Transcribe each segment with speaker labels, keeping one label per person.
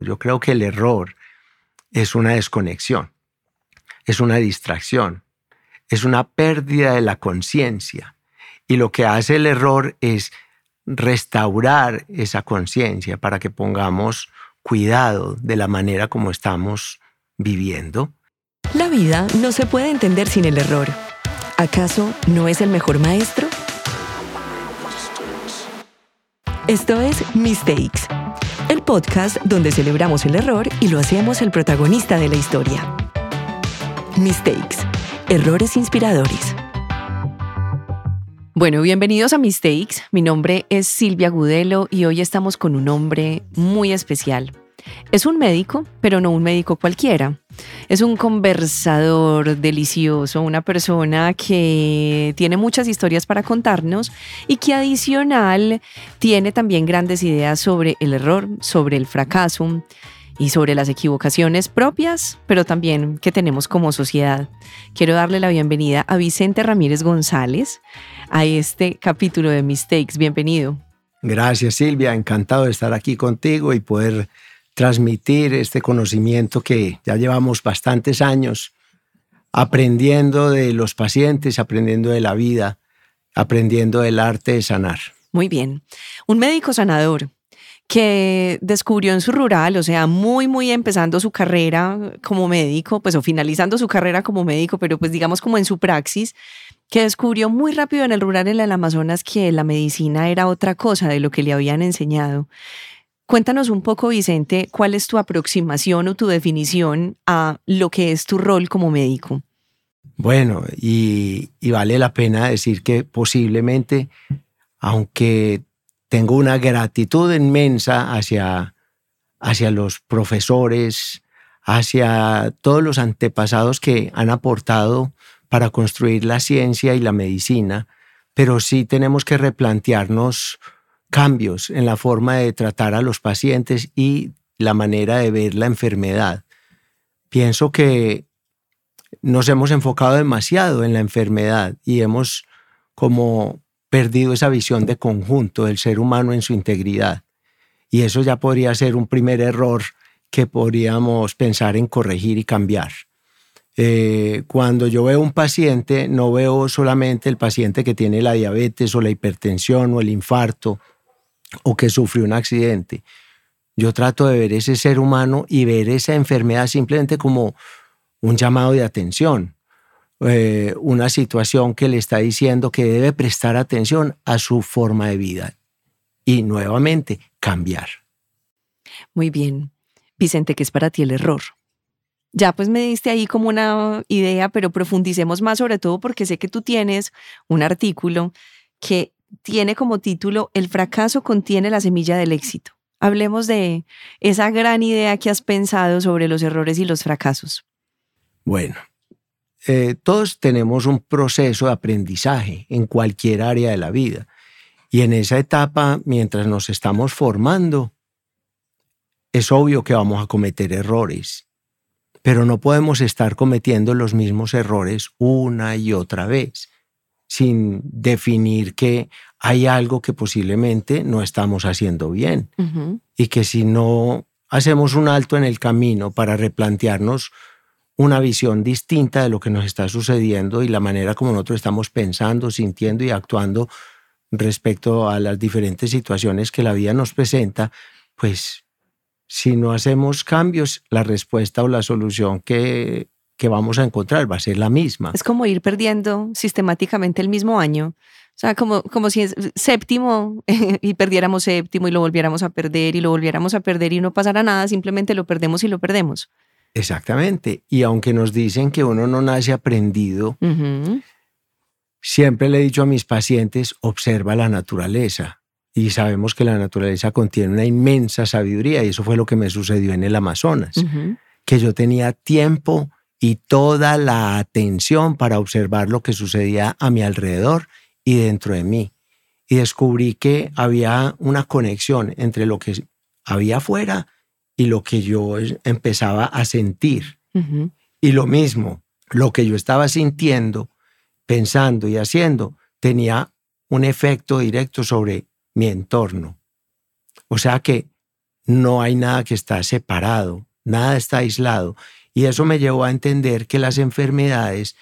Speaker 1: Yo creo que el error es una desconexión, es una distracción, es una pérdida de la conciencia. Y lo que hace el error es restaurar esa conciencia para que pongamos cuidado de la manera como estamos viviendo.
Speaker 2: La vida no se puede entender sin el error. ¿Acaso no es el mejor maestro? Esto es Mistakes, el podcast donde celebramos el error y lo hacemos el protagonista de la historia. Mistakes, errores inspiradores. Bueno, bienvenidos a Mistakes. Mi nombre es Silvia Gudelo y hoy estamos con un hombre muy especial. Es un médico, pero no un médico cualquiera. Es un conversador delicioso, una persona que tiene muchas historias para contarnos y que adicional tiene también grandes ideas sobre el error, sobre el fracaso y sobre las equivocaciones propias, pero también que tenemos como sociedad. Quiero darle la bienvenida a Vicente Ramírez González a este capítulo de Mistakes. Bienvenido.
Speaker 1: Gracias Silvia, encantado de estar aquí contigo y poder transmitir este conocimiento que ya llevamos bastantes años aprendiendo de los pacientes, aprendiendo de la vida, aprendiendo del arte de sanar.
Speaker 2: Muy bien. Un médico sanador que descubrió en su rural, o sea, muy, muy empezando su carrera como médico, pues o finalizando su carrera como médico, pero pues digamos como en su praxis, que descubrió muy rápido en el rural en el Amazonas que la medicina era otra cosa de lo que le habían enseñado Cuéntanos un poco, Vicente, cuál es tu aproximación o tu definición a lo que es tu rol como médico.
Speaker 1: Bueno, y, vale la pena decir que posiblemente, aunque tengo una gratitud inmensa hacia, hacia los profesores, hacia todos los antepasados que han aportado para construir la ciencia y la medicina, pero sí tenemos que replantearnos cambios en la forma de tratar a los pacientes y la manera de ver la enfermedad. Pienso que nos hemos enfocado demasiado en la enfermedad y hemos como perdido esa visión de conjunto del ser humano en su integridad. Y eso ya podría ser un primer error que podríamos pensar en corregir y cambiar. Eh, cuando yo veo un paciente, no veo solamente el paciente que tiene la diabetes o la hipertensión o el infarto o que sufrió un accidente. Yo trato de ver ese ser humano y ver esa enfermedad simplemente como un llamado de atención, eh, una situación que le está diciendo que debe prestar atención a su forma de vida y nuevamente cambiar.
Speaker 2: Muy bien. Vicente, ¿qué es para ti el error? Ya pues me diste ahí como una idea, pero profundicemos más sobre todo porque sé que tú tienes un artículo que tiene como título El fracaso contiene la semilla del éxito. Hablemos de esa gran idea que has pensado sobre los errores y los fracasos.
Speaker 1: Bueno, eh, todos tenemos un proceso de aprendizaje en cualquier área de la vida. Y en esa etapa, mientras nos estamos formando, es obvio que vamos a cometer errores, pero no podemos estar cometiendo los mismos errores una y otra vez sin definir que hay algo que posiblemente no estamos haciendo bien. Y que si no hacemos un alto en el camino para replantearnos una visión distinta de lo que nos está sucediendo y la manera como nosotros estamos pensando, sintiendo y actuando respecto a las diferentes situaciones que la vida nos presenta, pues si no hacemos cambios, la respuesta o la solución que que vamos a encontrar va a ser la misma.
Speaker 2: Es como ir perdiendo sistemáticamente el mismo año. O sea, como, como si es séptimo y perdiéramos séptimo y lo volviéramos a perder y lo volviéramos a perder y no pasara nada, simplemente lo perdemos y lo perdemos.
Speaker 1: Exactamente. Y aunque nos dicen que uno no nace aprendido, siempre le he dicho a mis pacientes, observa la naturaleza. Y sabemos que la naturaleza contiene una inmensa sabiduría y eso fue lo que me sucedió en el Amazonas, que yo tenía tiempo y toda la atención para observar lo que sucedía a mi alrededor y dentro de mí. Y descubrí que había una conexión entre lo que había afuera y lo que yo empezaba a sentir. Y lo mismo, lo que yo estaba sintiendo, pensando y haciendo, tenía un efecto directo sobre mi entorno. O sea que no hay nada que está separado, nada está aislado. Y eso me llevó a entender que las enfermedades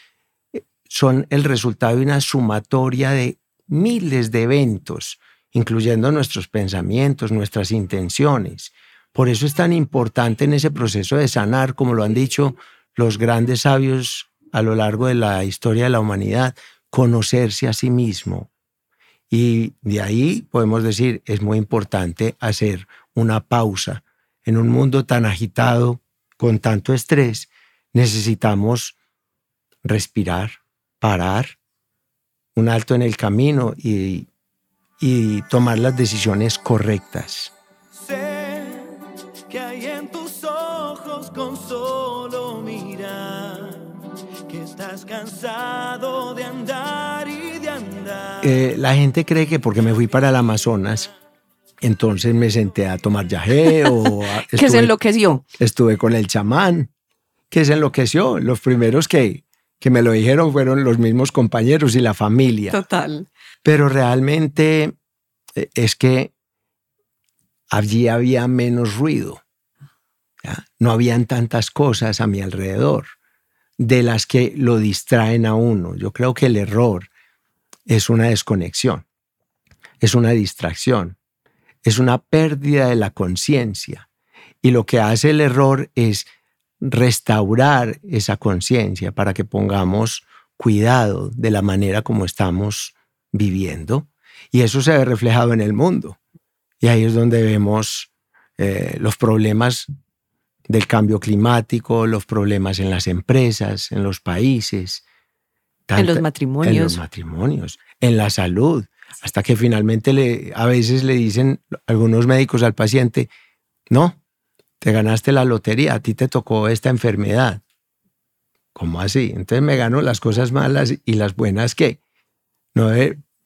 Speaker 1: eh, son el resultado de una sumatoria de miles de eventos, incluyendo nuestros pensamientos, nuestras intenciones. Por eso es tan importante en ese proceso de sanar, como lo han dicho los grandes sabios a lo largo de la historia de la humanidad, conocerse a sí mismo. Y de ahí podemos decir, es muy importante hacer una pausa. En un mundo tan agitado, con tanto estrés, necesitamos respirar, parar, un alto en el camino y, y tomar las decisiones correctas.
Speaker 3: Sé que hay en tus ojos con solo mirar que estás cansado de andar y de andar.
Speaker 1: Eh, la gente cree que porque me fui para el Amazonas, entonces me senté a tomar yagé o...
Speaker 2: que se enloqueció.
Speaker 1: Estuve con el chamán, que se enloqueció. Los primeros que, que me lo dijeron fueron los mismos compañeros y la familia.
Speaker 2: Total.
Speaker 1: Pero realmente eh, es que allí había menos ruido. No habían tantas cosas a mi alrededor de las que lo distraen a uno. Yo creo que el error es una desconexión, es una distracción es una pérdida de la conciencia. Y lo que hace el error es restaurar esa conciencia para que pongamos cuidado de la manera como estamos viviendo. Y eso se ve reflejado en el mundo. Y ahí es donde vemos eh, los problemas del cambio climático, los problemas en las empresas, en los países.
Speaker 2: en los matrimonios.
Speaker 1: En los matrimonios, en la salud hasta que finalmente le, a veces le dicen algunos médicos al paciente, no, te ganaste la lotería, a ti te tocó esta enfermedad. ¿Cómo así? Entonces me gano las cosas malas y las buenas que no,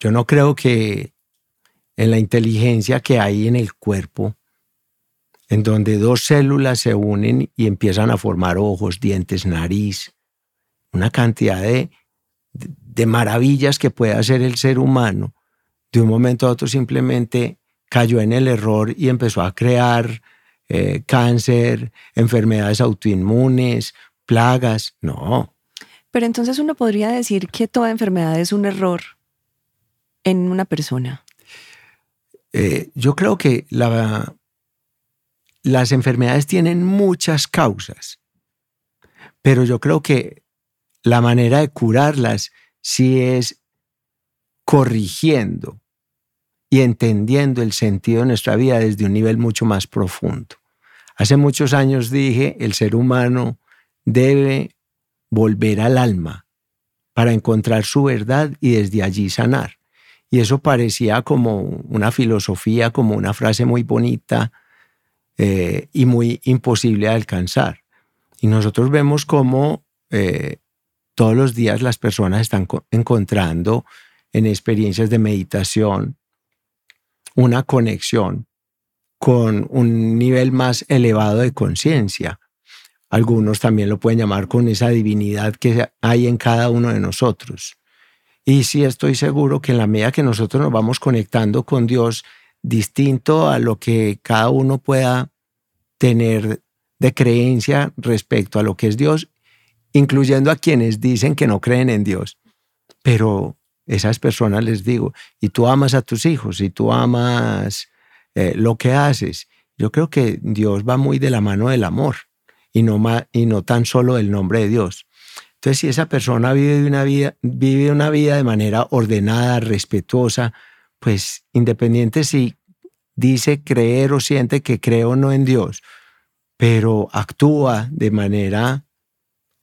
Speaker 1: yo no creo que en la inteligencia que hay en el cuerpo, en donde dos células se unen y empiezan a formar ojos, dientes, nariz, una cantidad de, de maravillas que puede hacer el ser humano, de un momento a otro simplemente cayó en el error y empezó a crear eh, cáncer, enfermedades autoinmunes, plagas. No.
Speaker 2: Pero entonces uno podría decir que toda enfermedad es un error en una persona.
Speaker 1: Eh, yo creo que la, las enfermedades tienen muchas causas, pero yo creo que la manera de curarlas sí es corrigiendo y entendiendo el sentido de nuestra vida desde un nivel mucho más profundo. Hace muchos años dije, el ser humano debe volver al alma para encontrar su verdad y desde allí sanar. Y eso parecía como una filosofía, como una frase muy bonita eh, y muy imposible de alcanzar. Y nosotros vemos cómo eh, todos los días las personas están encontrando en experiencias de meditación, una conexión con un nivel más elevado de conciencia. Algunos también lo pueden llamar con esa divinidad que hay en cada uno de nosotros. Y sí estoy seguro que en la medida que nosotros nos vamos conectando con Dios, distinto a lo que cada uno pueda tener de creencia respecto a lo que es Dios, incluyendo a quienes dicen que no creen en Dios. Pero esas personas les digo, y tú amas a tus hijos, y tú amas eh, lo que haces. Yo creo que Dios va muy de la mano del amor y no, y no tan solo del nombre de Dios. Entonces, si esa persona vive una vida, vive una vida de manera ordenada, respetuosa, pues independiente si dice creer o siente que cree o no en Dios, pero actúa de manera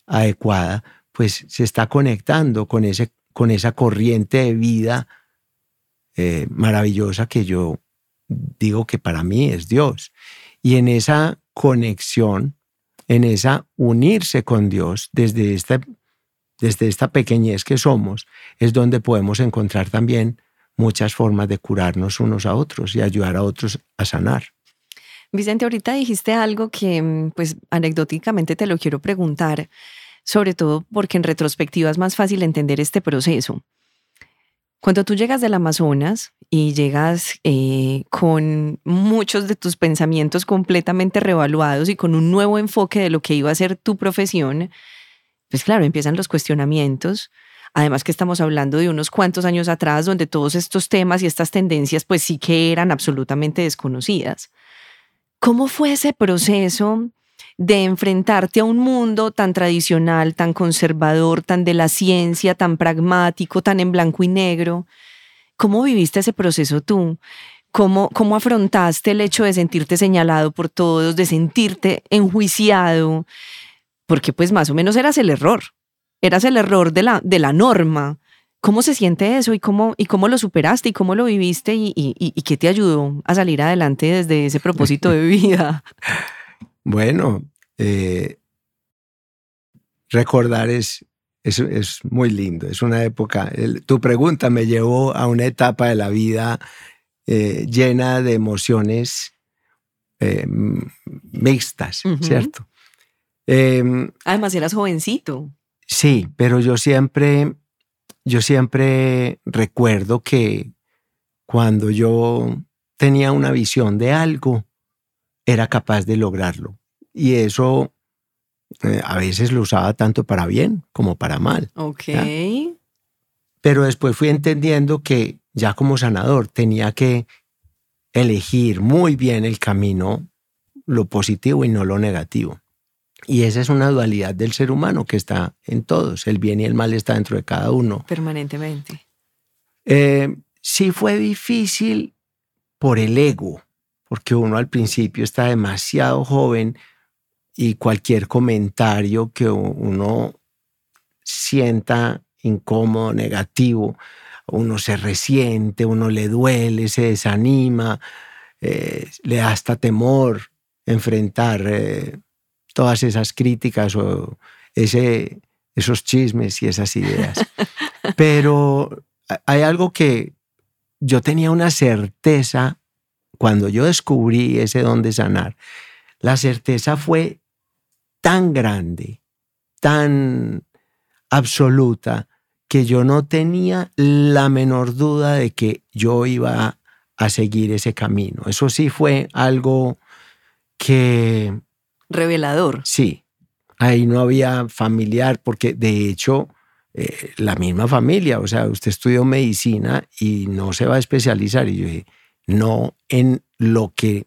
Speaker 1: adecuada, pues se está conectando con ese con esa corriente de vida eh, maravillosa que yo digo que para mí es Dios. Y en esa conexión, en esa unirse con Dios desde esta, desde esta pequeñez que somos, es donde podemos encontrar también muchas formas de curarnos unos a otros y ayudar a otros a sanar.
Speaker 2: Vicente, ahorita dijiste algo que, pues, anecdóticamente te lo quiero preguntar sobre todo porque en retrospectiva es más fácil entender este proceso. Cuando tú llegas del Amazonas y llegas eh, con muchos de tus pensamientos completamente revaluados y con un nuevo enfoque de lo que iba a ser tu profesión, pues claro, empiezan los cuestionamientos. Además que estamos hablando de unos cuantos años atrás donde todos estos temas y estas tendencias pues sí que eran absolutamente desconocidas. ¿Cómo fue ese proceso de enfrentarte a un mundo tan tradicional, tan conservador, tan de la ciencia, tan pragmático, tan en blanco y negro. ¿Cómo viviste ese proceso tú? ¿Cómo, ¿Cómo afrontaste el hecho de sentirte señalado por todos, de sentirte enjuiciado? Porque pues más o menos eras el error, eras el error de la, de la norma. ¿Cómo se siente eso y cómo, y cómo lo superaste y cómo lo viviste y, y, y qué te ayudó a salir adelante desde ese propósito de vida?
Speaker 1: Bueno, eh, recordar es, es, es, muy lindo, es una época, tu pregunta me llevó a una etapa de la vida eh, llena de emociones eh, mixtas, ¿cierto?
Speaker 2: Em, Además eras jovencito.
Speaker 1: Sí, pero yo siempre, yo siempre recuerdo que cuando yo tenía una visión de algo, era capaz de lograrlo. Y eso eh, a veces lo usaba tanto para bien como para mal.
Speaker 2: Ok.
Speaker 1: Pero después fui entendiendo que ya como sanador tenía que elegir muy bien el camino, lo positivo y no lo negativo. Y esa es una dualidad del ser humano que está en todos. El bien y el mal está dentro de cada uno.
Speaker 2: Permanentemente.
Speaker 1: Eh, sí fue difícil por el ego, porque uno al principio está demasiado joven y cualquier comentario que uno sienta incómodo, negativo, uno se resiente, uno le duele, se desanima, eh, le da hasta temor enfrentar eh, todas esas críticas o ese, esos chismes y esas ideas. Pero hay algo que yo tenía una certeza cuando yo descubrí ese don de sanar, la certeza fue tan grande, tan absoluta, que yo no tenía la menor duda de que yo iba a seguir ese camino. Eso sí fue algo que...
Speaker 2: Revelador.
Speaker 1: Sí, ahí no había familiar, porque de hecho eh, la misma familia, o sea, usted estudió medicina y no se va a especializar. Y yo dije, no en lo que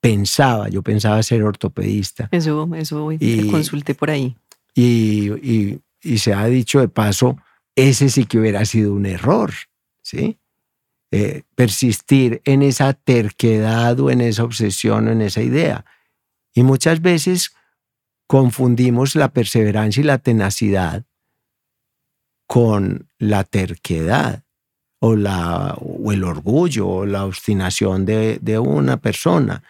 Speaker 1: pensaba. Yo pensaba ser ortopedista.
Speaker 2: Eso, eso y, consulté por ahí.
Speaker 1: Y, se ha dicho de paso, ese sí que hubiera sido un error, ¿sí? Eh, persistir en esa terquedad o en esa obsesión o en esa idea. Y muchas veces confundimos la perseverancia y la tenacidad con la terquedad o, la, o el orgullo o la obstinación de, de una persona.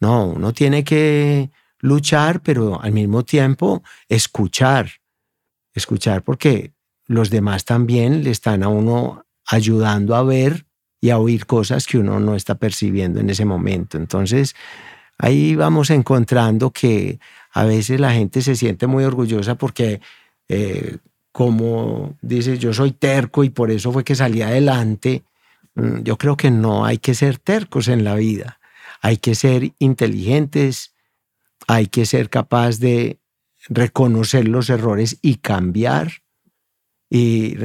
Speaker 1: No, uno tiene que luchar, pero al mismo tiempo escuchar. Escuchar porque los demás también le están a uno ayudando a ver y a oír cosas que uno no está percibiendo en ese momento. Entonces, ahí vamos encontrando que a veces la gente se siente muy orgullosa porque eh, como dice, yo soy terco y por eso fue que salí adelante. Mm, yo creo que no hay que ser tercos en la vida, hay que ser inteligentes, hay que ser capaz de reconocer los errores y cambiar y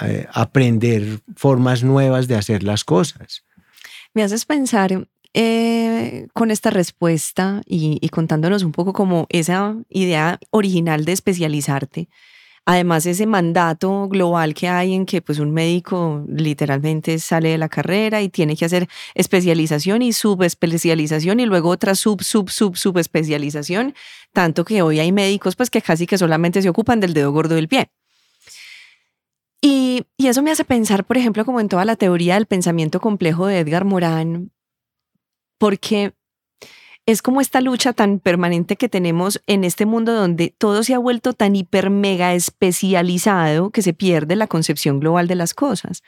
Speaker 1: eh, aprender formas nuevas de hacer las cosas.
Speaker 2: Me haces pensar eh, con esta respuesta y, y, contándonos un poco como esa idea original de especializarte. Además, ese mandato global que hay en que pues, un médico literalmente sale de la carrera y tiene que hacer especialización y subespecialización y luego otra sub, sub, sub, subespecialización, tanto que hoy hay médicos pues, que casi que solamente se ocupan del dedo gordo del pie. Y, y eso me hace pensar, por ejemplo, como en toda la teoría del pensamiento complejo de Edgar Morán, porque es como esta lucha tan permanente que tenemos en este mundo donde todo se ha vuelto tan hiper mega especializado que se pierde la concepción global de las cosas.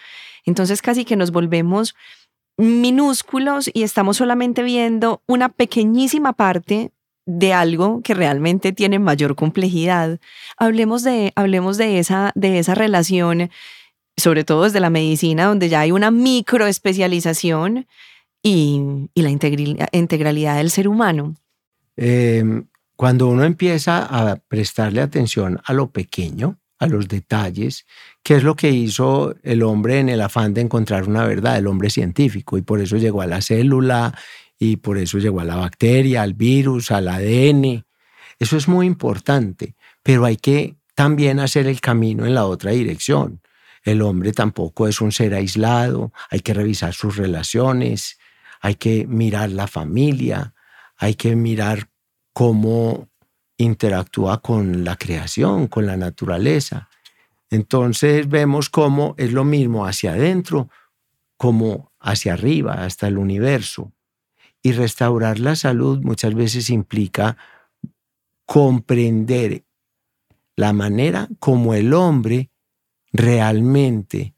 Speaker 2: Entonces casi que nos volvemos minúsculos y estamos solamente viendo una pequeñísima parte de algo que realmente tiene mayor complejidad. Hablemos de, hablemos de, esa, de esa relación sobre todo desde la medicina, donde ya hay una microespecialización y, la integralidad del ser humano.
Speaker 1: Em, cuando uno empieza a prestarle atención a lo pequeño, a los detalles, que es lo que hizo el hombre en el afán de encontrar una verdad, el hombre científico, y por eso llegó a la célula, y por eso llegó a la bacteria, al virus, al ADN. Eso es muy importante, pero hay que también hacer el camino en la otra dirección. El hombre tampoco es un ser aislado, hay que revisar sus relaciones, hay que mirar la familia, hay que mirar cómo interactúa con la creación, con la naturaleza. Entonces vemos cómo es lo mismo hacia adentro como hacia arriba, hasta el universo. Y restaurar la salud muchas veces implica comprender la manera como el hombre realmente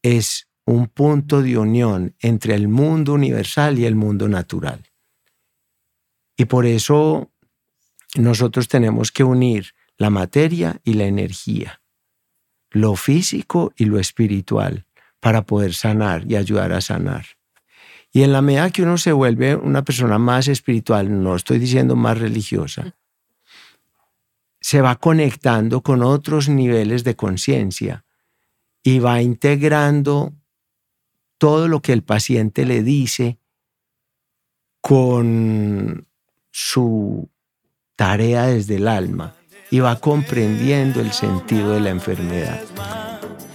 Speaker 1: es un punto de unión entre el mundo universal y el mundo natural. Y por eso nosotros tenemos que unir la materia y la energía, lo físico y lo espiritual, para poder sanar y ayudar a sanar. Y en la medida que uno se vuelve una persona más espiritual, no estoy diciendo más religiosa, se va conectando con otros niveles de conciencia y va integrando todo lo que el paciente le dice con su tarea desde el alma y va comprendiendo el sentido de la enfermedad.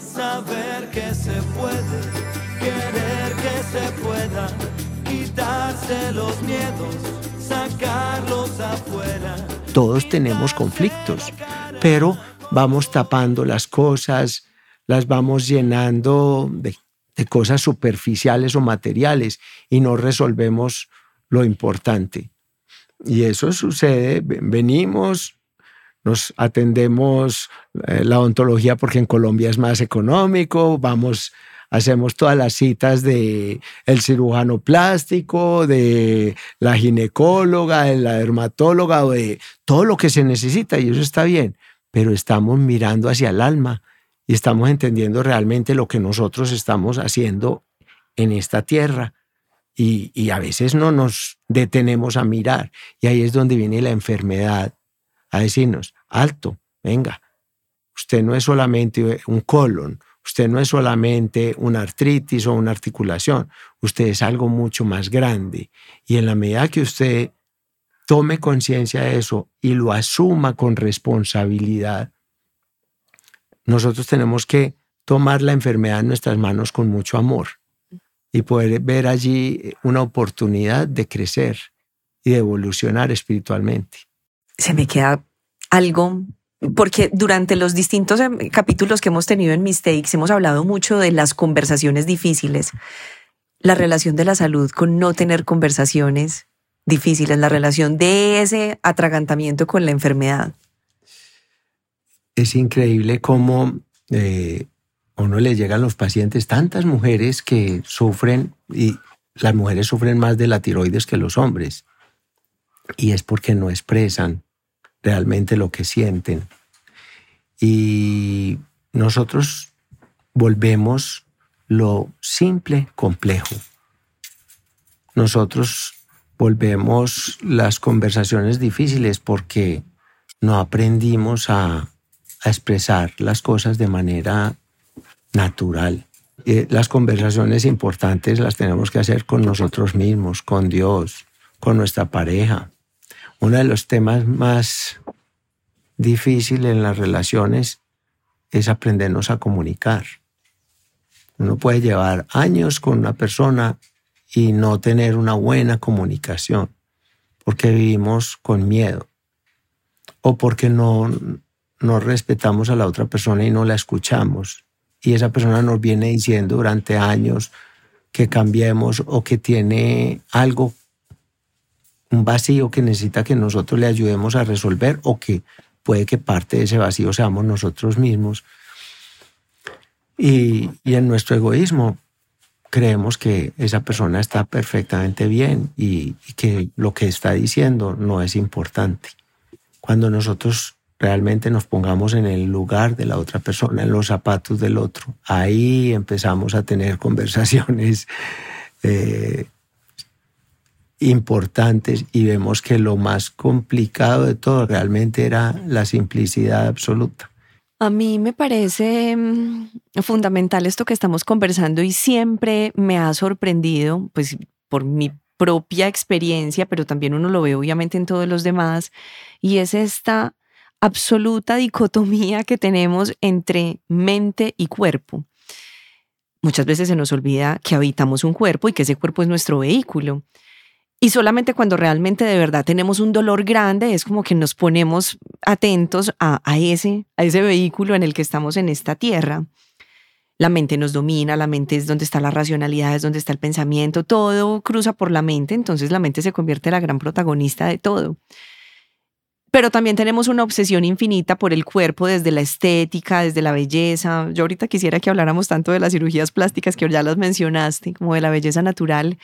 Speaker 1: Saber que se puede, querer que se pueda, quitarse los miedos, sacarlos afuera. Todos tenemos conflictos, pero vamos tapando las cosas, las vamos llenando de, de cosas superficiales o materiales y no resolvemos lo importante. Y eso sucede, venimos, nos atendemos eh, la ontología porque en Colombia es más económico, vamos, hacemos todas las citas de el cirujano plástico, de la ginecóloga, de la dermatóloga, de todo lo que se necesita y eso está bien, pero estamos mirando hacia el alma y estamos entendiendo realmente lo que nosotros estamos haciendo en esta tierra y, a veces no nos detenemos a mirar. Y ahí es donde viene la enfermedad a decirnos, alto, venga, usted no es solamente un colon, usted no es solamente una artritis o una articulación, usted es algo mucho más grande. Y en la medida que usted tome conciencia de eso y lo asuma con responsabilidad, nosotros tenemos que tomar la enfermedad en nuestras manos con mucho amor y poder ver allí una oportunidad de crecer y de evolucionar espiritualmente.
Speaker 2: Se me queda algo, porque durante los distintos em, capítulos que hemos tenido en Mistakes hemos hablado mucho de las conversaciones difíciles, la relación de la salud con no tener conversaciones difíciles, la relación de ese atragantamiento con la enfermedad.
Speaker 1: Es increíble cómo eh, uno le llegan los pacientes tantas mujeres que sufren y las mujeres sufren más de la tiroides que los hombres. Y es porque no expresan realmente lo que sienten. Y nosotros volvemos lo simple complejo. Nosotros volvemos las conversaciones difíciles porque no aprendimos a, a expresar las cosas de manera natural. las conversaciones importantes las tenemos que hacer con nosotros mismos, con Dios, con nuestra pareja. Uno de los temas más difíciles en las relaciones es aprendernos a comunicar. Uno puede llevar años con una persona y no tener una buena comunicación porque vivimos con miedo o porque no, no respetamos a la otra persona y no la escuchamos y esa persona nos viene diciendo durante años que cambiemos o que tiene algo, un vacío que necesita que nosotros le ayudemos a resolver o que puede que parte de ese vacío seamos nosotros mismos. Y, en nuestro egoísmo creemos que esa persona está perfectamente bien y, que lo que está diciendo no es importante. Cuando nosotros realmente nos pongamos en el lugar de la otra persona, en los zapatos del otro. Ahí empezamos a tener conversaciones eh, importantes y vemos que lo más complicado de todo realmente era la simplicidad absoluta.
Speaker 2: A mí me parece mm, fundamental esto que estamos conversando y siempre me ha sorprendido, pues por mi propia experiencia, pero también uno lo ve obviamente en todos los demás, y es esta absoluta dicotomía que tenemos entre mente y cuerpo. Muchas veces se nos olvida que habitamos un cuerpo y que ese cuerpo es nuestro vehículo. Y solamente cuando realmente de verdad tenemos un dolor grande es como que nos ponemos atentos a, ese, a ese vehículo en el que estamos en esta tierra. La mente nos domina, la mente es donde está la racionalidad, es donde está el pensamiento, todo cruza por la mente, entonces la mente se convierte en la gran protagonista de todo. Pero también tenemos una obsesión infinita por el cuerpo desde la estética, desde la belleza. Yo ahorita quisiera que habláramos tanto de las cirugías plásticas que ya las mencionaste, como de la belleza natural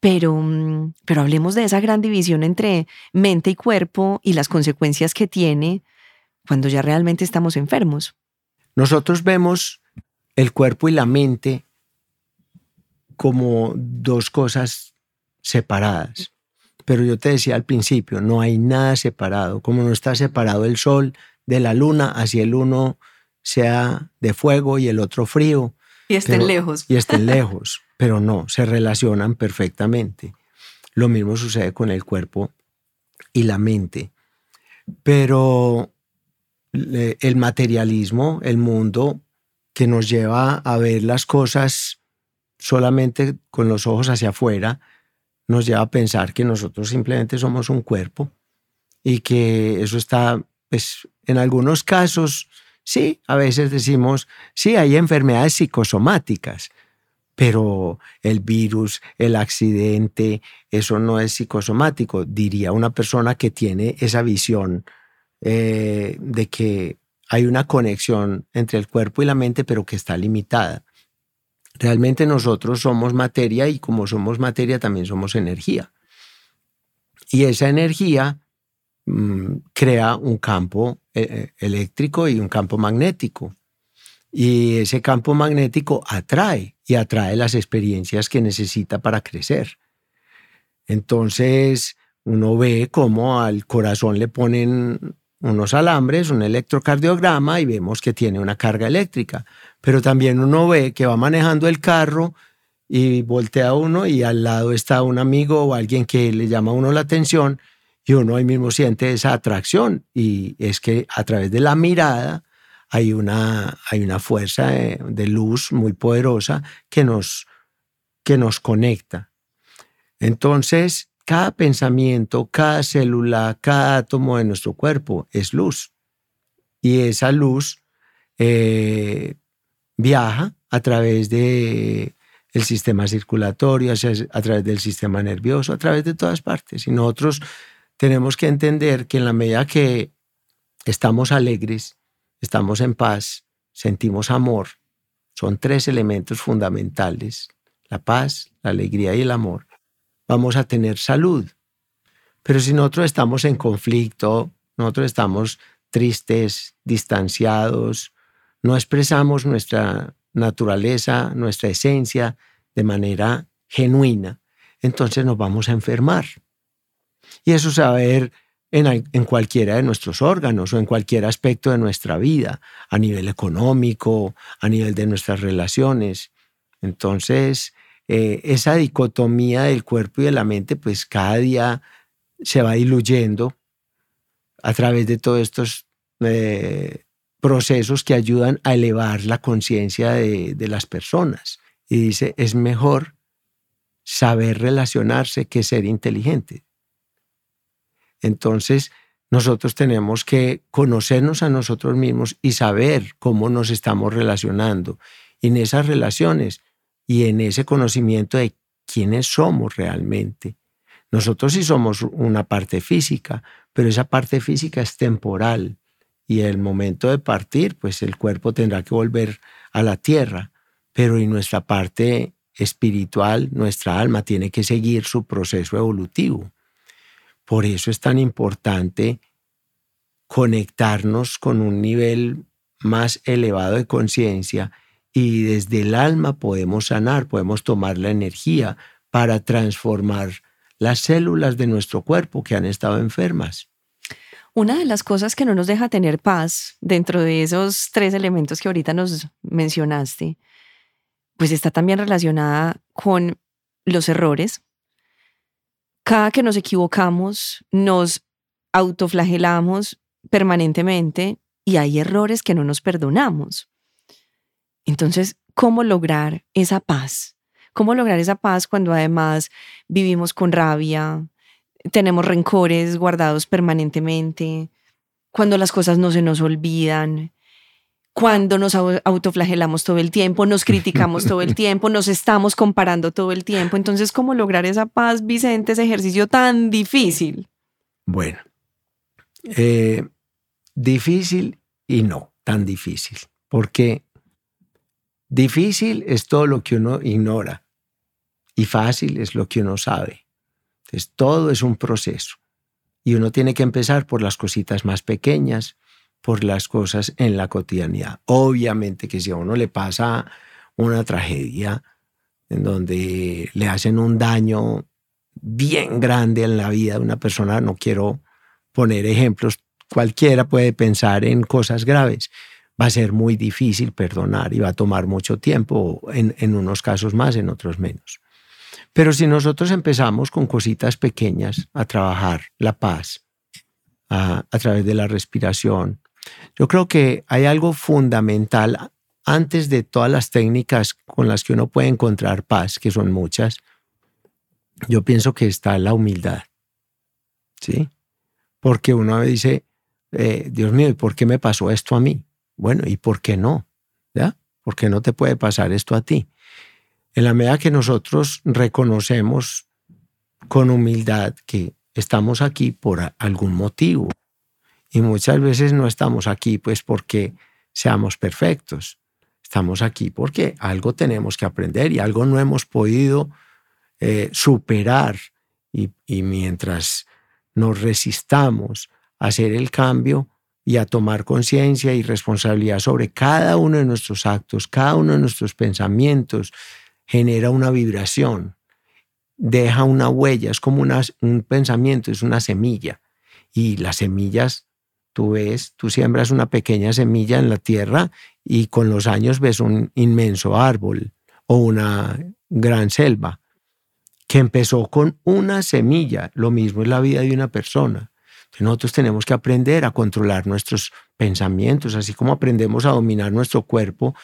Speaker 2: pero, mm, pero hablemos de esa gran división entre mente y cuerpo y las consecuencias que tiene cuando ya realmente estamos enfermos.
Speaker 1: Nosotros vemos el cuerpo y la mente como dos cosas separadas. Pero yo te decía al principio, no hay nada separado, como no está separado el sol de la luna, así el uno sea de fuego y el otro frío.
Speaker 2: Y estén lejos.
Speaker 1: Y estén lejos pero no, se relacionan perfectamente. Lo mismo sucede con el cuerpo y la mente. Pero el materialismo, el mundo que nos lleva a ver las cosas solamente con los ojos hacia afuera, nos lleva a pensar que nosotros simplemente somos un cuerpo y que eso está, pues, en algunos casos, sí, a veces decimos, sí, hay enfermedades psicosomáticas, pero el virus, el accidente, eso no es psicosomático, diría una persona que tiene esa visión eh, de que hay una conexión entre el cuerpo y la mente, pero que está limitada. Realmente nosotros somos materia y como somos materia también somos energía. Y esa energía mm, crea un campo eh, eh, eléctrico y un campo magnético. Y ese campo magnético atrae y atrae las experiencias que necesita para crecer. Entonces, uno ve cómo al corazón le ponen unos alambres, un electrocardiograma y vemos que tiene una carga eléctrica. Pero también uno ve que va manejando el carro y voltea uno y al lado está un amigo o alguien que le llama a uno la atención y uno ahí mismo siente esa atracción. Y es que a través de la mirada hay una, hay una fuerza de, luz muy poderosa que nos, que nos conecta. Entonces, cada pensamiento, cada célula, cada átomo de nuestro cuerpo es luz. Y esa luz eh, viaja a través de el sistema circulatorio, a través del sistema nervioso, a través de todas partes. Y nosotros tenemos que entender que en la medida que estamos alegres, estamos en paz, sentimos amor. Son tres elementos fundamentales, la paz, la alegría y el amor. Vamos a tener salud. Pero si nosotros estamos en conflicto, nosotros estamos tristes, distanciados, no expresamos nuestra naturaleza, nuestra esencia de manera genuina, entonces nos vamos a enfermar. Y eso se va a ver en, cualquiera de nuestros órganos o en cualquier aspecto de nuestra vida, a nivel económico, a nivel de nuestras relaciones. Entonces, eh, esa dicotomía del cuerpo y de la mente, pues cada día se va diluyendo a través de todos estos eh, procesos que ayudan a elevar la conciencia de, de las personas. Y dice, es mejor saber relacionarse que ser inteligente. Entonces, nosotros tenemos que conocernos a nosotros mismos y saber cómo nos estamos relacionando. en esas relaciones y en ese conocimiento de quiénes somos realmente. Nosotros sí somos una parte física, pero esa parte física es temporal y el momento de partir, pues el cuerpo tendrá que volver a la tierra, pero y nuestra parte espiritual, nuestra alma, tiene que seguir su proceso evolutivo. Por eso es tan importante conectarnos con un nivel más elevado de conciencia y desde el alma podemos sanar, podemos tomar la energía para transformar las células de nuestro cuerpo que han estado enfermas.
Speaker 2: Una de las cosas que no nos deja tener paz dentro de esos tres elementos que ahorita nos mencionaste, pues está también relacionada con los errores. Cada que nos equivocamos, nos autoflagelamos permanentemente y hay errores que no nos perdonamos. Entonces, ¿cómo lograr esa paz? ¿Cómo lograr esa paz cuando además vivimos con rabia, tenemos rencores guardados permanentemente, cuando las cosas no se nos olvidan, cuando nos autoflagelamos todo el tiempo, nos criticamos todo el tiempo, nos estamos comparando todo el tiempo. Entonces, ¿cómo lograr esa paz, Vicente, ese ejercicio tan difícil?
Speaker 1: Bueno, eh, difícil y no tan difícil, porque difícil es todo lo que uno ignora y fácil es lo que uno sabe. Entonces, todo es un proceso y uno tiene que empezar por las cositas más pequeñas, por las cosas en la cotidianidad. Obviamente que si a uno le pasa una tragedia en donde le hacen un daño bien grande en la vida de una persona, no quiero poner ejemplos cualquiera puede pensar en cosas graves. Va a ser muy difícil perdonar y va a tomar mucho tiempo, en, unos casos más, en otros menos. Pero si nosotros empezamos con cositas pequeñas a trabajar la paz a, a través de la respiración, yo creo que hay algo fundamental antes de todas las técnicas con las que uno puede encontrar paz, que son muchas, yo pienso que está la humildad. ¿Sí? Porque uno dice, eh, Dios mío, ¿y por qué me pasó esto a mí? Bueno, ¿y por qué no? ¿Ya? ¿Por qué no te puede pasar esto a ti? En la medida que nosotros reconocemos con humildad que estamos aquí por algún motivo y muchas veces no estamos aquí pues porque seamos perfectos. Estamos aquí porque algo tenemos que aprender y algo no hemos podido eh, superar y, y mientras nos resistamos hacer el cambio y a tomar conciencia y responsabilidad sobre cada uno de nuestros actos, cada uno de nuestros pensamientos, genera una vibración, deja una huella, es como un pensamiento, es una semilla. Y las semillas, tú ves, tú siembras una pequeña semilla en la tierra y con los años ves un inmenso árbol o una gran selva que empezó con una semilla. Lo mismo es la vida de una persona. Nosotros tenemos que aprender a controlar nuestros pensamientos, así como aprendemos a dominar nuestro cuerpo.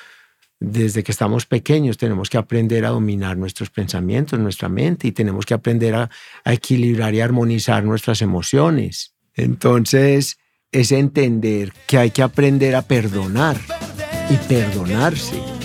Speaker 1: Desde que estamos pequeños tenemos que aprender a dominar nuestros pensamientos, nuestra mente y tenemos que aprender a, equilibrar y armonizar nuestras emociones. Entonces es entender que hay que aprender a perdonar y perdonarse.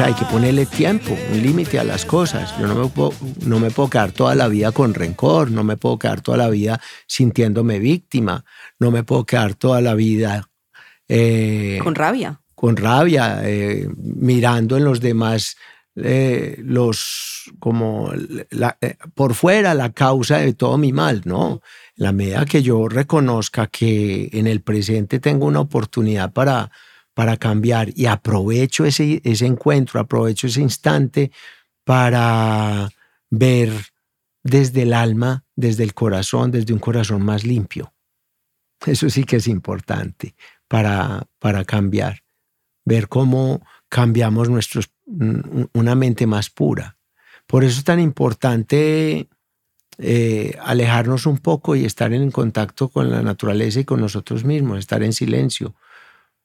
Speaker 1: Sea, hay que ponerle tiempo, un límite a las cosas. Yo no me, puedo, no me puedo quedar toda la vida con rencor, no me puedo quedar toda la vida sintiéndome víctima, no me puedo quedar toda la vida...
Speaker 2: Eh, con rabia.
Speaker 1: Con rabia, eh, mirando en los demás eh, los como por fuera la causa de todo mi mal, ¿no? La medida que yo reconozca que en el presente tengo una oportunidad para para cambiar y aprovecho ese, ese encuentro, aprovecho ese instante para ver desde el alma, desde el corazón, desde un corazón más limpio. Eso sí que es importante para, para cambiar, ver cómo cambiamos nuestros, una mente más pura. Por eso es tan importante eh, alejarnos un poco y estar en contacto con la naturaleza y con nosotros mismos, estar en silencio,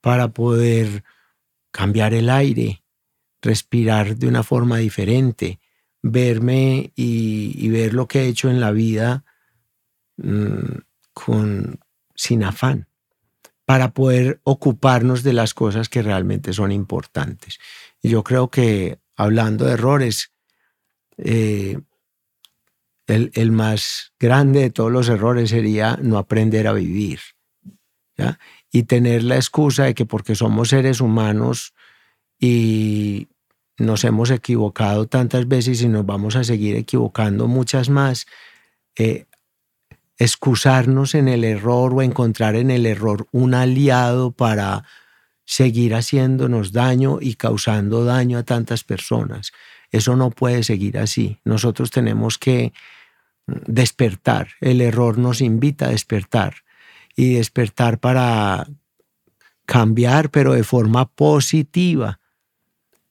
Speaker 1: para poder cambiar el aire, respirar de una forma diferente, verme y, ver lo que he hecho en la vida mm, sin afán, para poder ocuparnos de las cosas que realmente son importantes. Y yo creo que hablando de errores, eh, el, más grande de todos los errores sería no aprender a vivir. Y tener la excusa de que porque somos seres humanos y nos hemos equivocado tantas veces y nos vamos a seguir equivocando muchas más, eh, excusarnos en el error o encontrar en el error un aliado para seguir haciéndonos daño y causando daño a tantas personas. Eso no puede seguir así. Nosotros tenemos que despertar. El error nos invita a despertar y despertar para cambiar, pero de forma positiva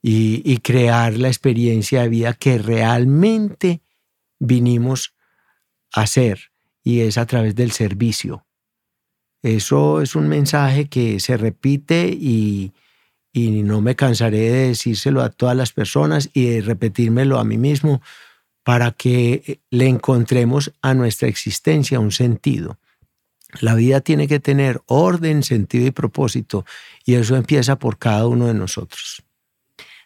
Speaker 1: y, crear la experiencia de vida que realmente vinimos a hacer y es a través del servicio. Eso es un mensaje que se repite y, y no me cansaré de decírselo a todas las personas y de repetírmelo a mí mismo para que le encontremos a nuestra existencia un sentido. La vida tiene que tener orden, sentido y propósito y eso empieza por cada uno de nosotros.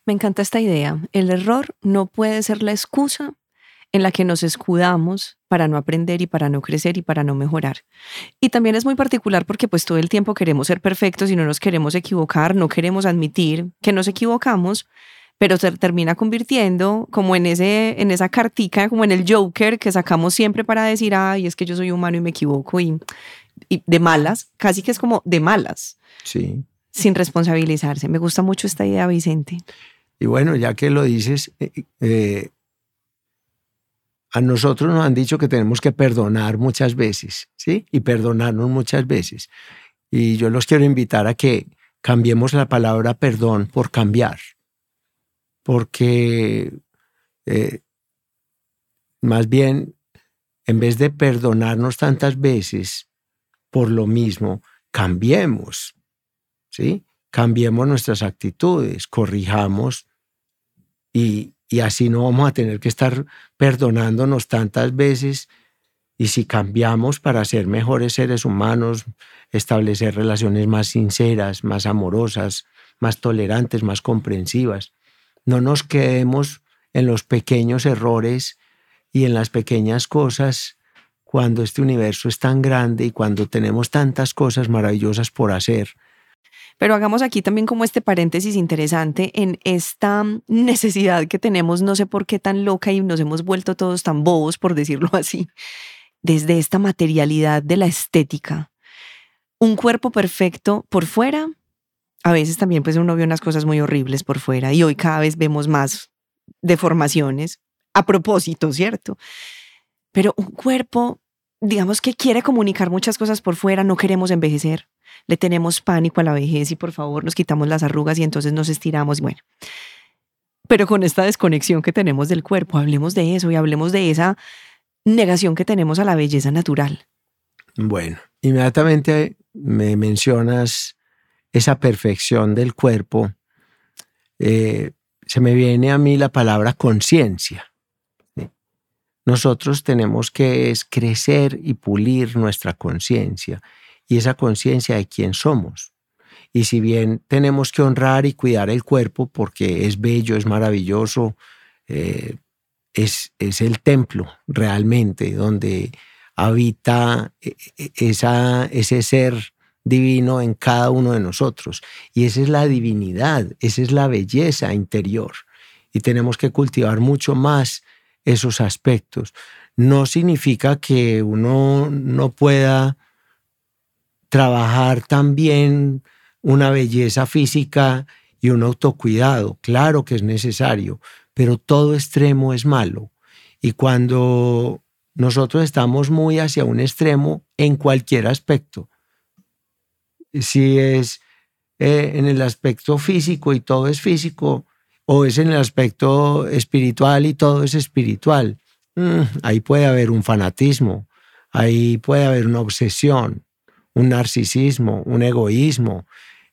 Speaker 2: Me encanta esta idea. El error no puede ser la excusa en la que nos escudamos para no aprender y para no crecer y para no mejorar. Y también es muy particular porque pues todo el tiempo queremos ser perfectos y no nos queremos equivocar, no queremos admitir que nos equivocamos, pero se termina convirtiendo como en, ese, en esa cartica, como en el Joker que sacamos siempre para decir, ay, es que yo soy humano y me equivoco y, y de malas, casi que es como de malas.
Speaker 1: Sí.
Speaker 2: Sin responsabilizarse. Me gusta mucho esta idea, Vicente.
Speaker 1: Y bueno, ya que lo dices, eh, eh, a nosotros nos han dicho que tenemos que perdonar muchas veces, ¿sí? Y perdonarnos muchas veces. Y yo los quiero invitar a que cambiemos la palabra perdón por cambiar. Porque eh, más bien, en vez de perdonarnos tantas veces por lo mismo, cambiemos, ¿sí? Cambiemos nuestras actitudes, corrijamos y, y así no vamos a tener que estar perdonándonos tantas veces. Y si cambiamos para ser mejores seres humanos, establecer relaciones más sinceras, más amorosas, más tolerantes, más comprensivas, no nos quedemos en los pequeños errores y en las pequeñas cosas cuando este universo es tan grande y cuando tenemos tantas cosas maravillosas por hacer
Speaker 2: pero hagamos aquí también como este paréntesis interesante en esta necesidad que tenemos, no sé por qué tan loca y nos hemos vuelto todos tan bobos, por decirlo así, desde esta materialidad de la estética. Un cuerpo perfecto por fuera, a veces también pues uno ve unas cosas muy horribles por fuera y hoy cada vez vemos más deformaciones a propósito, ¿cierto? Pero un cuerpo, digamos que quiere comunicar muchas cosas por fuera, no queremos envejecer, le tenemos pánico a la vejez y por favor nos quitamos las arrugas y entonces nos estiramos. Bueno, pero con esta desconexión que tenemos del cuerpo, hablemos de eso y hablemos de esa negación que tenemos a la belleza natural.
Speaker 1: Bueno, inmediatamente me mencionas esa perfección del cuerpo. Eh, se me viene a mí la palabra conciencia. Nosotros tenemos que crecer y pulir nuestra conciencia y esa conciencia de quién somos. Y si bien tenemos que honrar y cuidar el cuerpo porque es bello, es maravilloso, eh, es, es, el templo realmente donde habita eh, esa, ese ser divino en cada uno de nosotros. Y esa es la divinidad, esa es la belleza interior. Y tenemos que cultivar mucho más esos aspectos. No significa que uno no pueda trabajar también una belleza física y un autocuidado. Claro que es necesario, pero todo extremo es malo. Y cuando nosotros estamos muy hacia un extremo en cualquier aspecto, si es eh, en el aspecto físico y todo es físico, o es en el aspecto espiritual y todo es espiritual, mm, ahí puede haber un fanatismo, ahí puede haber una obsesión, un narcisismo, un egoísmo.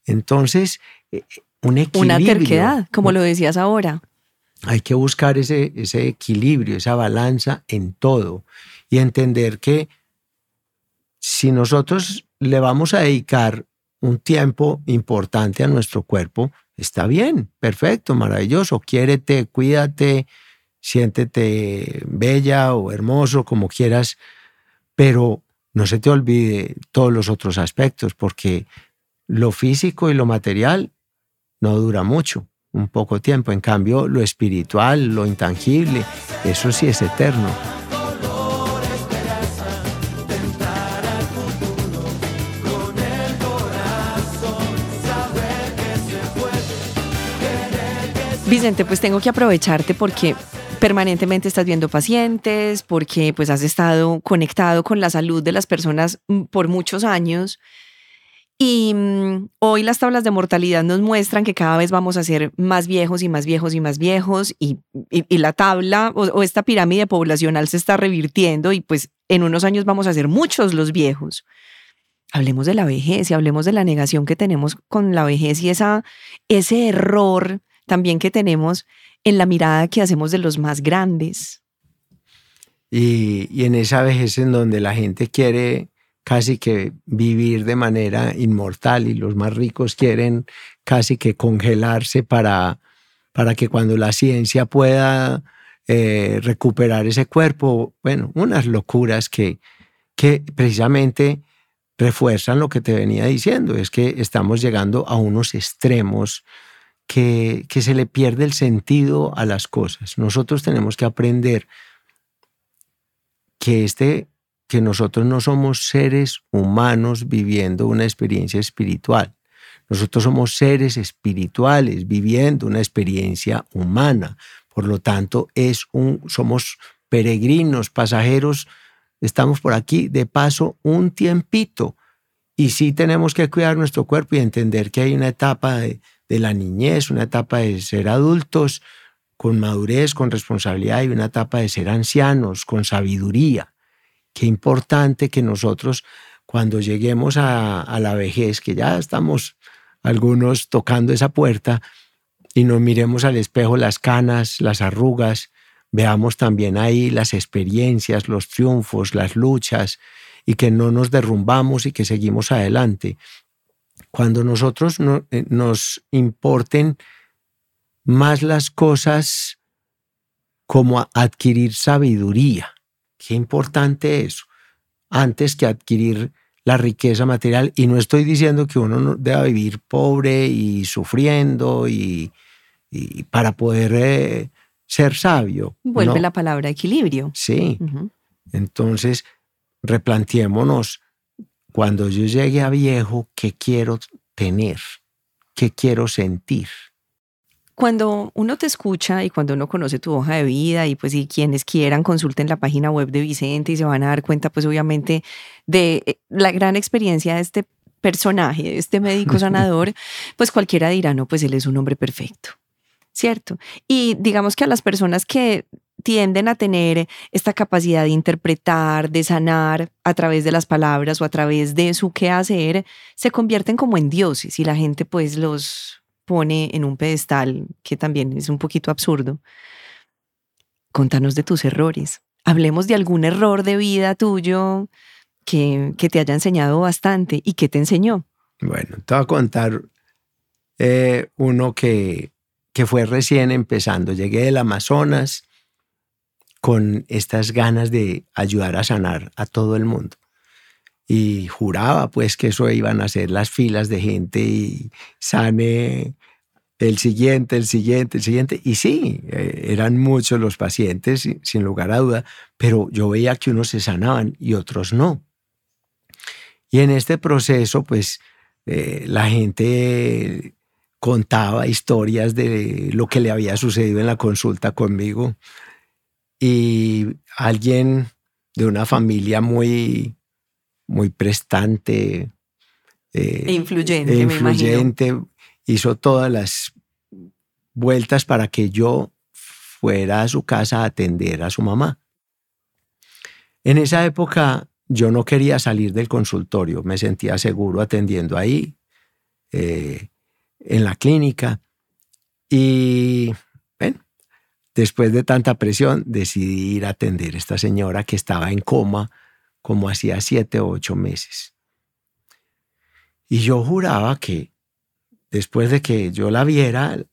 Speaker 1: Entonces, eh, un equilibrio.
Speaker 2: Una terquedad, como lo decías ahora.
Speaker 1: Hay que buscar ese, ese equilibrio, esa balanza en todo y entender que si nosotros le vamos a dedicar un tiempo importante a nuestro cuerpo, está bien, perfecto, maravilloso, quiérete, cuídate, siéntete bella o hermoso, como quieras, pero no se te olvide todos los otros aspectos, porque lo físico y lo material no dura mucho. un poco tiempo. En cambio, lo espiritual, lo intangible, eso sí es eterno.
Speaker 2: Vicente, pues tengo que aprovecharte porque permanentemente estás viendo pacientes, porque pues has estado conectado con la salud de las personas mm, por muchos años. Y mm, hoy las tablas de mortalidad nos muestran que cada vez vamos a ser más viejos y más viejos y más viejos y, la tabla o, esta pirámide poblacional se está revirtiendo y pues en unos años vamos a ser muchos los viejos. Hablemos de la vejez y hablemos de la negación que tenemos con la vejez y esa, ese error también que tenemos en la mirada que hacemos de los más grandes.
Speaker 1: Y, y en esa vejez en donde la gente quiere casi que vivir de manera inmortal y los más ricos quieren casi que congelarse para, para que cuando la ciencia pueda eh, recuperar ese cuerpo, bueno, unas locuras que, que precisamente refuerzan lo que te venía diciendo, es que estamos llegando a unos extremos que, se le pierde el sentido a las cosas. Nosotros tenemos que aprender que este que nosotros no somos seres humanos viviendo una experiencia espiritual. Nosotros somos seres espirituales viviendo una experiencia humana. Por lo tanto, es un, somos peregrinos, pasajeros. Estamos por aquí de paso un tiempito. Y sí tenemos que cuidar nuestro cuerpo y entender que hay una etapa de, de la niñez, una etapa de ser adultos con madurez, con responsabilidad y una etapa de ser ancianos con sabiduría. Qué importante que nosotros cuando lleguemos a, la vejez, que ya estamos algunos tocando esa puerta, y nos miremos al espejo las canas, las arrugas, veamos también ahí las experiencias, los triunfos, las luchas, y que no nos derrumbamos y que seguimos adelante. Cuando nosotros eh, nos importen más las cosas como adquirir sabiduría, Qué importante eso, antes que adquirir la riqueza material. Y no estoy diciendo que uno no deba vivir pobre y sufriendo y, para poder eh, ser sabio.
Speaker 2: Vuelve la palabra equilibrio.
Speaker 1: Sí. Entonces, replanteémonos, cuando yo llegue a viejo, ¿qué quiero tener? ¿Qué quiero sentir?
Speaker 2: Cuando uno te escucha y cuando uno conoce tu hoja de vida y pues si quienes quieran consulten la página web de Vicente y se van a dar cuenta pues obviamente de eh, la gran experiencia de este personaje, de este médico sanador, pues cualquiera dirá, no, pues él es un hombre perfecto, ¿cierto? Y digamos que a las personas que tienden a tener esta capacidad de interpretar, de sanar a través de las palabras o a través de su quehacer, se convierten como en dioses y la gente pues los pone en un pedestal, que también es un poquito absurdo. Contanos de tus errores. Hablemos de algún error de vida tuyo que, que te haya enseñado bastante y que te enseñó.
Speaker 1: Bueno, te voy a contar eh, uno que, que fue recién empezando. Llegué del Amazonas con estas ganas de ayudar a sanar a todo el mundo y juraba pues que eso iban a ser las filas de gente y sane el siguiente, el siguiente, el siguiente. Y sí, eh, eran muchos los pacientes, sin lugar a duda, pero yo veía que unos se sanaban y otros no. Y en este proceso, pues eh, la gente contaba historias de lo que le había sucedido en la consulta conmigo. Y alguien de una familia muy muy prestante.
Speaker 2: Eh, e influyente, e influyente
Speaker 1: hizo todas las vueltas para que yo fuera a su casa a atender a su mamá. En esa época yo no quería salir del consultorio, me sentía seguro atendiendo ahí, eh, en la clínica. Y después de tanta presión decidí ir a atender a esta señora que estaba en coma como hacía siete o ocho meses. Y yo juraba que después de que yo la viera,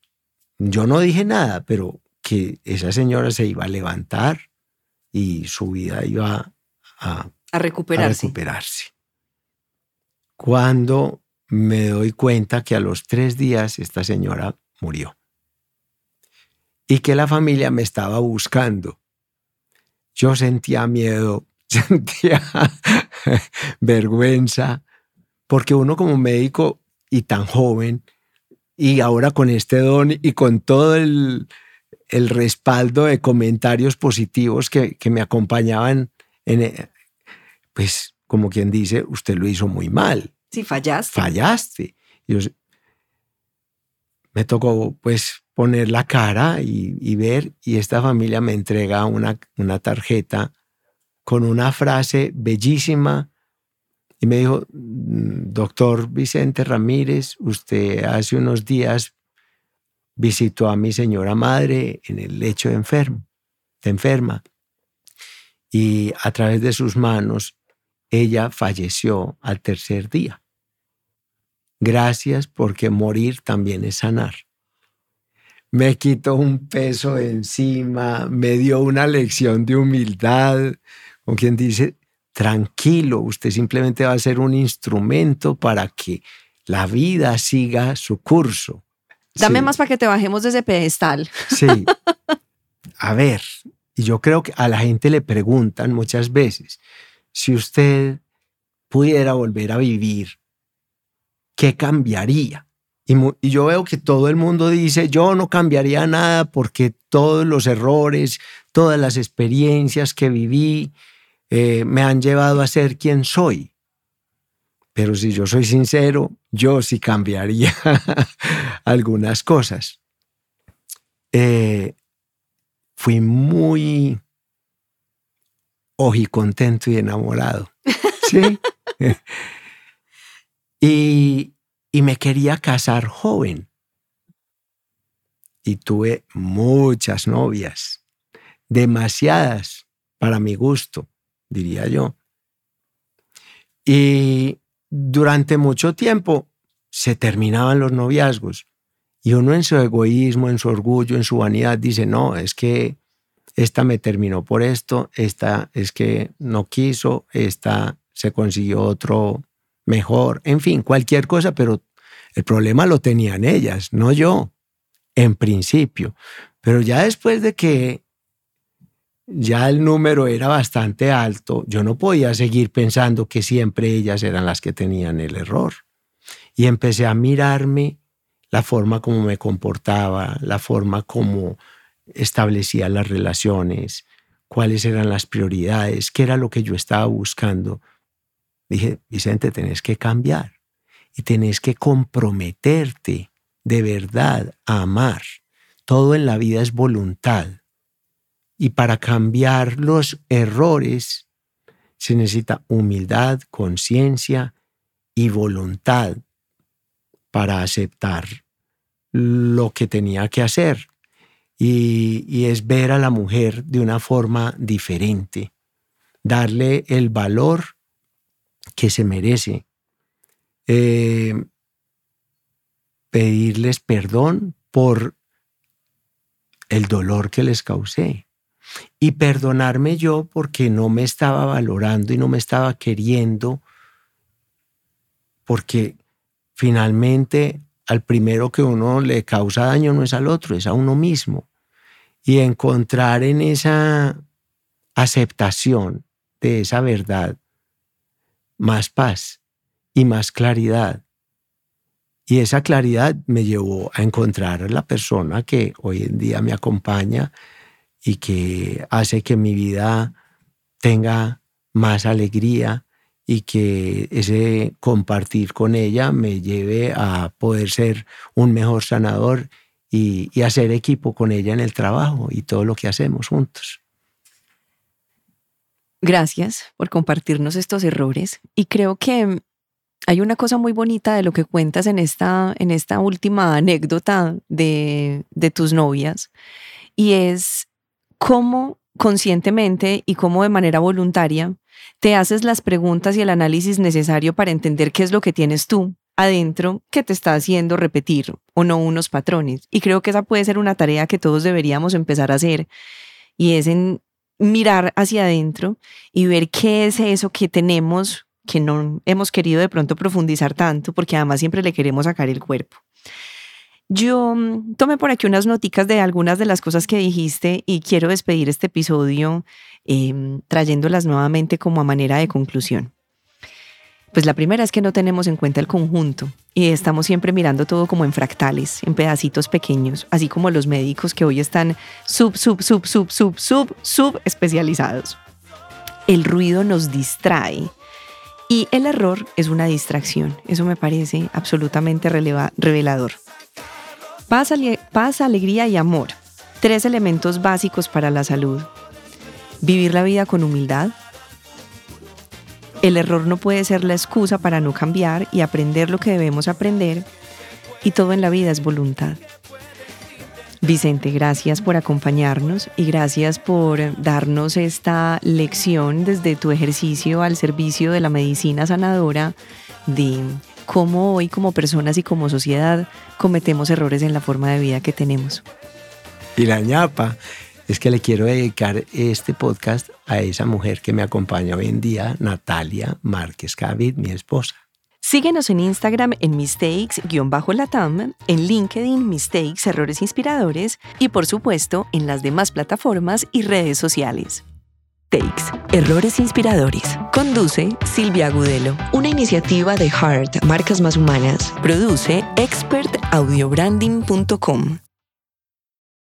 Speaker 1: yo no dije nada, pero que esa señora se iba a levantar y su vida iba a,
Speaker 2: recuperarse.
Speaker 1: a recuperarse. Cuando me doy cuenta que a los tres días esta señora murió. Y que la familia me estaba buscando. Yo sentía miedo, sentía vergüenza, porque uno como médico y tan joven, y ahora con este don y con todo el, el respaldo de comentarios positivos que, que me acompañaban, en, pues como quien dice, usted lo hizo muy mal.
Speaker 2: Sí, fallaste.
Speaker 1: Fallaste. Yo, me tocó pues poner la cara y, ver y esta familia me entrega una, una tarjeta con una frase bellísima y me dijo, mm, doctor Vicente Ramírez, usted hace unos días visitó a mi señora madre en el lecho enfermo, de enferma, y a través de sus manos ella falleció al tercer día. Gracias porque morir también es sanar. Me quitó un peso de encima, me dio una lección de humildad, con quien dice, tranquilo, usted simplemente va a ser un instrumento para que la vida siga su curso.
Speaker 2: Dame más para que te bajemos de ese pedestal.
Speaker 1: Sí. A ver, y yo creo que a la gente le preguntan muchas veces, si usted pudiera volver a vivir ¿qué cambiaría? Y, yo veo que todo el mundo dice, yo no cambiaría nada porque todos los errores, todas las experiencias que viví eh, me han llevado a ser quien soy. Pero si yo soy sincero, yo sí cambiaría algunas cosas. Eh, fui muy ojicontento y enamorado. ¿Sí? Y, me quería casar joven. Y tuve muchas novias, demasiadas para mi gusto, diría yo. Y durante mucho tiempo se terminaban los noviazgos. Y uno en su egoísmo, en su orgullo, en su vanidad dice, no, es que esta me terminó por esto, esta es que no quiso, esta se consiguió otro mejor, en fin, cualquier cosa, pero el problema lo tenían ellas, no yo, en principio. Pero ya después de que ya el número era bastante alto, yo no podía seguir pensando que siempre ellas eran las que tenían el error. Y empecé a mirarme la forma como me comportaba, la forma como establecía las relaciones, cuáles eran las prioridades, qué era lo que yo estaba buscando Dije, Vicente, tenés que cambiar y tenés que comprometerte de verdad a amar. Todo en la vida es voluntad. Y para cambiar los errores se necesita humildad, conciencia y voluntad para aceptar lo que tenía que hacer. Y, y, es ver a la mujer de una forma diferente, darle el valor que se merece. Eh, pedirles perdón por el dolor que les causé y perdonarme yo porque no me estaba valorando y no me estaba queriendo porque finalmente al primero que uno le causa daño no es al otro, es a uno mismo. Y encontrar en esa aceptación de esa verdad más paz y más claridad. Y esa claridad me llevó a encontrar a la persona que hoy en día me acompaña y que hace que mi vida tenga más alegría y que ese compartir con ella me lleve a poder ser un mejor sanador y, y hacer equipo con ella en el trabajo y todo lo que hacemos juntos.
Speaker 2: Gracias por compartirnos estos errores y creo que hay una cosa muy bonita de lo que cuentas en esta, en esta última anécdota de, de tus novias y es cómo conscientemente y cómo de manera voluntaria te haces las preguntas y el análisis necesario para entender qué es lo que tienes tú adentro que te está haciendo repetir o no unos patrones. Y creo que esa puede ser una tarea que todos deberíamos empezar a hacer y es en mirar hacia adentro y ver qué es eso que tenemos que no hemos querido de pronto profundizar tanto, porque además siempre le queremos sacar el cuerpo. Yo mm, tomé por aquí unas noticas de algunas de las cosas que dijiste y quiero despedir este episodio em, trayéndolas nuevamente como a manera de conclusión. Pues la primera es que no tenemos en cuenta el conjunto y estamos siempre mirando todo como en fractales, en pedacitos pequeños, así como los médicos que hoy están sub, sub, sub, sub, sub, sub, sub especializados. El ruido nos distrae y el error es una distracción. Eso me parece absolutamente revelador. Paz, paz, alegría y amor. Tres elementos básicos para la salud. Vivir la vida con humildad, el error no puede ser la excusa para no cambiar y aprender lo que debemos aprender. Y todo en la vida es voluntad. Vicente, gracias por acompañarnos y gracias por darnos esta lección desde tu ejercicio al servicio de la medicina sanadora de cómo hoy como personas y como sociedad cometemos errores en la forma de vida que tenemos.
Speaker 1: Y la ñapa es que le quiero dedicar este podcast a esa mujer que me acompaña hoy en día, Natalia Márquez Cavid, mi esposa.
Speaker 2: Síguenos en Instagram en mistakes-latam, en LinkedIn Mistakes Errores Inspiradores y por supuesto en las demás plataformas y redes sociales. Takes, Errores Inspiradores. Conduce Silvia Agudelo. Una iniciativa de Heart, Marcas Más Humanas. Produce expertaudiobranding.com.